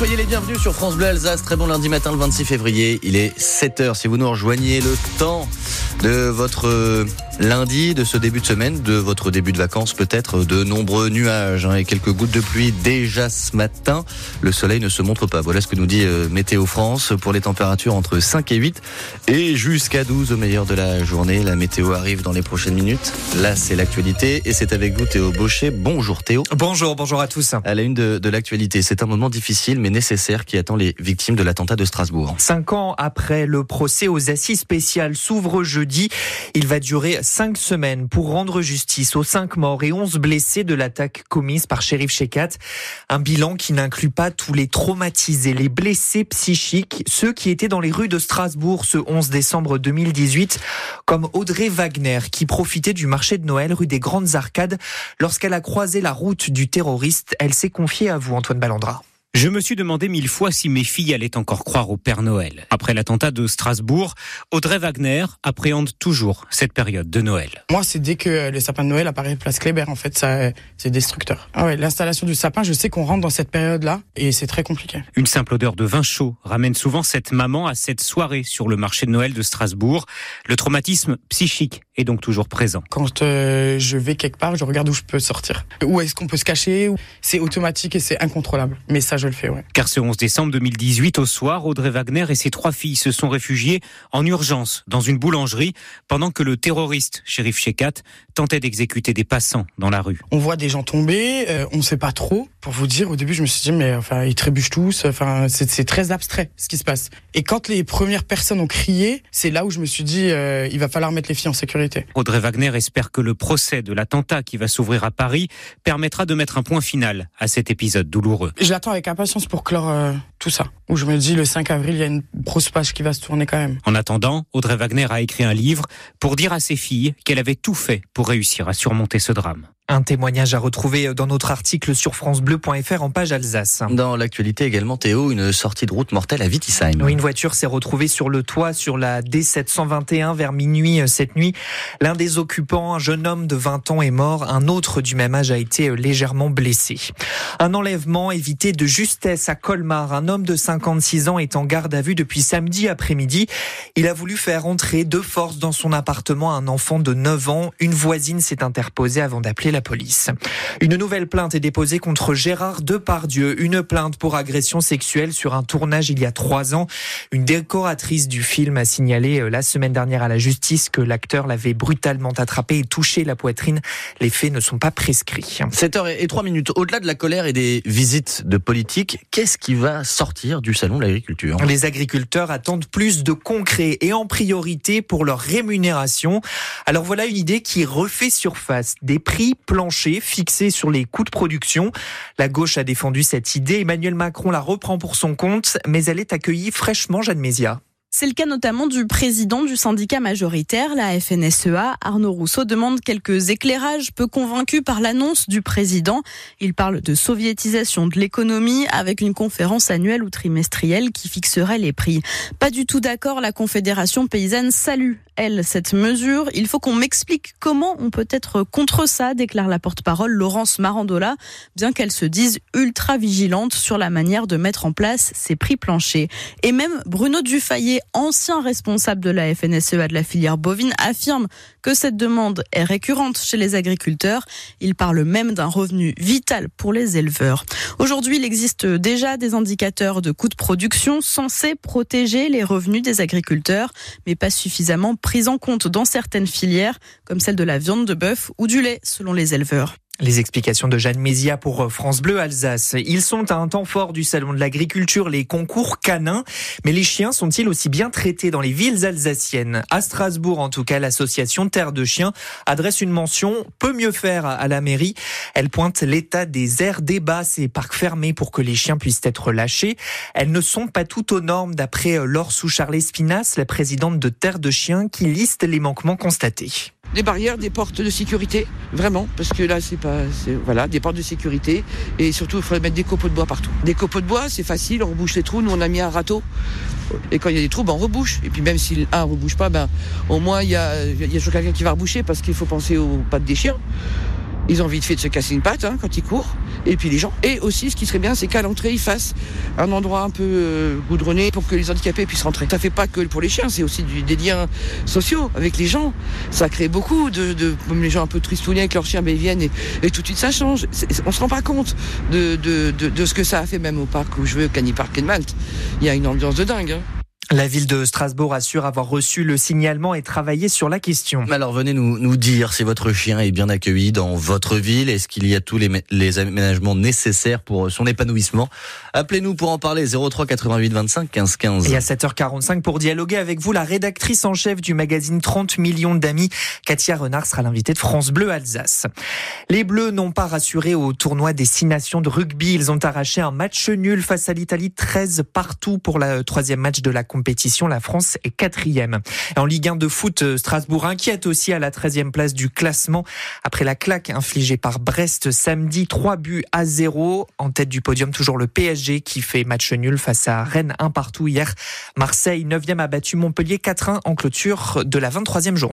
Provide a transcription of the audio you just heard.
soyez les bienvenus sur France Bleu Alsace. Très bon lundi matin le 26 février. Il est 7h. Si vous nous rejoignez le temps de votre euh, lundi, de ce début de semaine, de votre début de vacances peut-être, de nombreux nuages hein, et quelques gouttes de pluie déjà ce matin. Le soleil ne se montre pas. Voilà ce que nous dit euh, Météo France pour les températures entre 5 et 8 et jusqu'à 12 au meilleur de la journée. La météo arrive dans les prochaines minutes. Là, c'est l'actualité et c'est avec vous Théo Baucher. Bonjour Théo. Bonjour, bonjour à tous. À la une de, de l'actualité, c'est un moment difficile mais nécessaire qui attend les victimes de l'attentat de Strasbourg. Cinq ans après le procès aux assises spéciales s'ouvre jeudi. Il va durer cinq semaines pour rendre justice aux cinq morts et onze blessés de l'attaque commise par Shérif Shekat. Un bilan qui n'inclut pas tous les traumatisés, les blessés psychiques, ceux qui étaient dans les rues de Strasbourg ce 11 décembre 2018, comme Audrey Wagner qui profitait du marché de Noël rue des Grandes Arcades lorsqu'elle a croisé la route du terroriste. Elle s'est confiée à vous, Antoine Ballandra. Je me suis demandé mille fois si mes filles allaient encore croire au Père Noël. Après l'attentat de Strasbourg, Audrey Wagner appréhende toujours cette période de Noël. Moi, c'est dès que le sapin de Noël apparaît place Kléber, en fait, ça, c'est destructeur. Ah ouais, l'installation du sapin, je sais qu'on rentre dans cette période-là et c'est très compliqué. Une simple odeur de vin chaud ramène souvent cette maman à cette soirée sur le marché de Noël de Strasbourg. Le traumatisme psychique est donc toujours présent. Quand euh, je vais quelque part, je regarde où je peux sortir. Où est-ce qu'on peut se cacher C'est automatique et c'est incontrôlable. Mais ça, je le fais, ouais. Car ce 11 décembre 2018, au soir, Audrey Wagner et ses trois filles se sont réfugiées en urgence dans une boulangerie pendant que le terroriste, shérif Shekat, tentait d'exécuter des passants dans la rue. On voit des gens tomber, euh, on sait pas trop. Pour vous dire, au début, je me suis dit, mais enfin, ils trébuchent tous. Enfin, c'est c'est très abstrait ce qui se passe. Et quand les premières personnes ont crié, c'est là où je me suis dit, euh, il va falloir mettre les filles en sécurité. Audrey Wagner espère que le procès de l'attentat qui va s'ouvrir à Paris permettra de mettre un point final à cet épisode douloureux. Je l'attends avec impatience pour clore euh, tout ça. Où je me dis, le 5 avril, il y a une grosse page qui va se tourner quand même. En attendant, Audrey Wagner a écrit un livre pour dire à ses filles qu'elle avait tout fait pour réussir à surmonter ce drame. Un témoignage à retrouver dans notre article sur francebleu.fr en page Alsace. Dans l'actualité également, Théo, une sortie de route mortelle à Wittisheim. Oui, une voiture s'est retrouvée sur le toit sur la D721 vers minuit euh, cette nuit. L'un des occupants, un jeune homme de 20 ans, est mort. Un autre du même âge a été euh, légèrement blessé. Un enlèvement évité de justesse à Colmar. Un homme de 56 ans est en garde à vue depuis samedi après-midi. Il a voulu faire entrer de force dans son appartement un enfant de 9 ans. Une voisine s'est interposée avant d'appeler la police. Une nouvelle plainte est déposée contre Gérard Depardieu. Une plainte pour agression sexuelle sur un tournage il y a trois ans. Une décoratrice du film a signalé euh, la semaine dernière à la justice que l'acteur l'avait brutalement attrapé et touché la poitrine. Les faits ne sont pas prescrits. 7h et 3 minutes. Au-delà de la colère et des visites de politique, qu'est-ce qui va sortir du salon de l'agriculture? Les agriculteurs attendent plus de concret et en priorité pour leur rémunération. Alors voilà une idée qui refait surface. Des prix planchers fixés sur les coûts de production. La gauche a défendu cette idée. Emmanuel Macron la reprend pour son compte, mais elle est accueillie fraîchement, Jeanne Mézia. C'est le cas notamment du président du syndicat majoritaire, la FNSEA. Arnaud Rousseau demande quelques éclairages, peu convaincu par l'annonce du président. Il parle de soviétisation de l'économie avec une conférence annuelle ou trimestrielle qui fixerait les prix. Pas du tout d'accord, la Confédération paysanne salue, elle, cette mesure. Il faut qu'on m'explique comment on peut être contre ça, déclare la porte-parole Laurence Marandola, bien qu'elle se dise ultra vigilante sur la manière de mettre en place ces prix planchers. Et même Bruno Dufayet, ancien responsable de la FNSEA de la filière bovine, affirme que cette demande est récurrente chez les agriculteurs. Il parle même d'un revenu vital pour les éleveurs. Aujourd'hui, il existe déjà des indicateurs de coûts de production censés protéger les revenus des agriculteurs, mais pas suffisamment pris en compte dans certaines filières, comme celle de la viande de bœuf ou du lait, selon les éleveurs. Les explications de Jeanne Mézia pour France Bleu Alsace. Ils sont à un temps fort du salon de l'agriculture, les concours canins. Mais les chiens sont-ils aussi bien traités dans les villes alsaciennes? À Strasbourg, en tout cas, l'association Terre de Chiens adresse une mention peut mieux faire à la mairie. Elle pointe l'état des aires débats, ces parcs fermés pour que les chiens puissent être lâchés. Elles ne sont pas toutes aux normes d'après Laure Soucharles Espinas, la présidente de Terre de Chiens, qui liste les manquements constatés des barrières, des portes de sécurité, vraiment, parce que là c'est pas, voilà, des portes de sécurité et surtout il faudrait mettre des copeaux de bois partout. Des copeaux de bois, c'est facile, on rebouche les trous. Nous on a mis un râteau et quand il y a des trous, ben, on rebouche. Et puis même si un rebouche pas, ben au moins il y a, y toujours quelqu'un qui va reboucher parce qu'il faut penser aux pattes des chiens. Ils ont envie de faire de se casser une patte hein, quand ils courent. Et puis les gens. Et aussi, ce qui serait bien, c'est qu'à l'entrée, ils fassent un endroit un peu euh, goudronné pour que les handicapés puissent rentrer. Ça fait pas que pour les chiens, c'est aussi du, des liens sociaux avec les gens. Ça crée beaucoup de, de même les gens un peu tristounés avec leurs chiens, mais ils viennent et, tout de suite ça change. On se rend pas compte de, de, de, ce que ça a fait même au parc où je veux, Cani Park et Malte. Il y a une ambiance de dingue. hein. La ville de Strasbourg assure avoir reçu le signalement et travaillé sur la question. Alors venez nous, nous dire si votre chien est bien accueilli dans votre ville. Est-ce qu'il y a tous les, les aménagements nécessaires pour son épanouissement? Appelez-nous pour en parler 03 88 25 15 15. Et à 7h45, pour dialoguer avec vous, la rédactrice en chef du magazine 30 millions d'amis, Katia Renard, sera l'invitée de France Bleu Alsace. Les Bleus n'ont pas rassuré au tournoi des six nations de rugby. Ils ont arraché un match nul face à l'Italie, 13 partout pour le troisième match de la compétition. La France est quatrième. En Ligue 1 de foot, euh, Strasbourg inquiète aussi à la 13e place du classement après la claque infligée par Brest samedi, 3 buts à 0. En tête du podium, toujours le PSG qui fait match nul face à Rennes, un partout hier. Marseille, 9e, a battu Montpellier 4-1 en clôture de la 23e journée.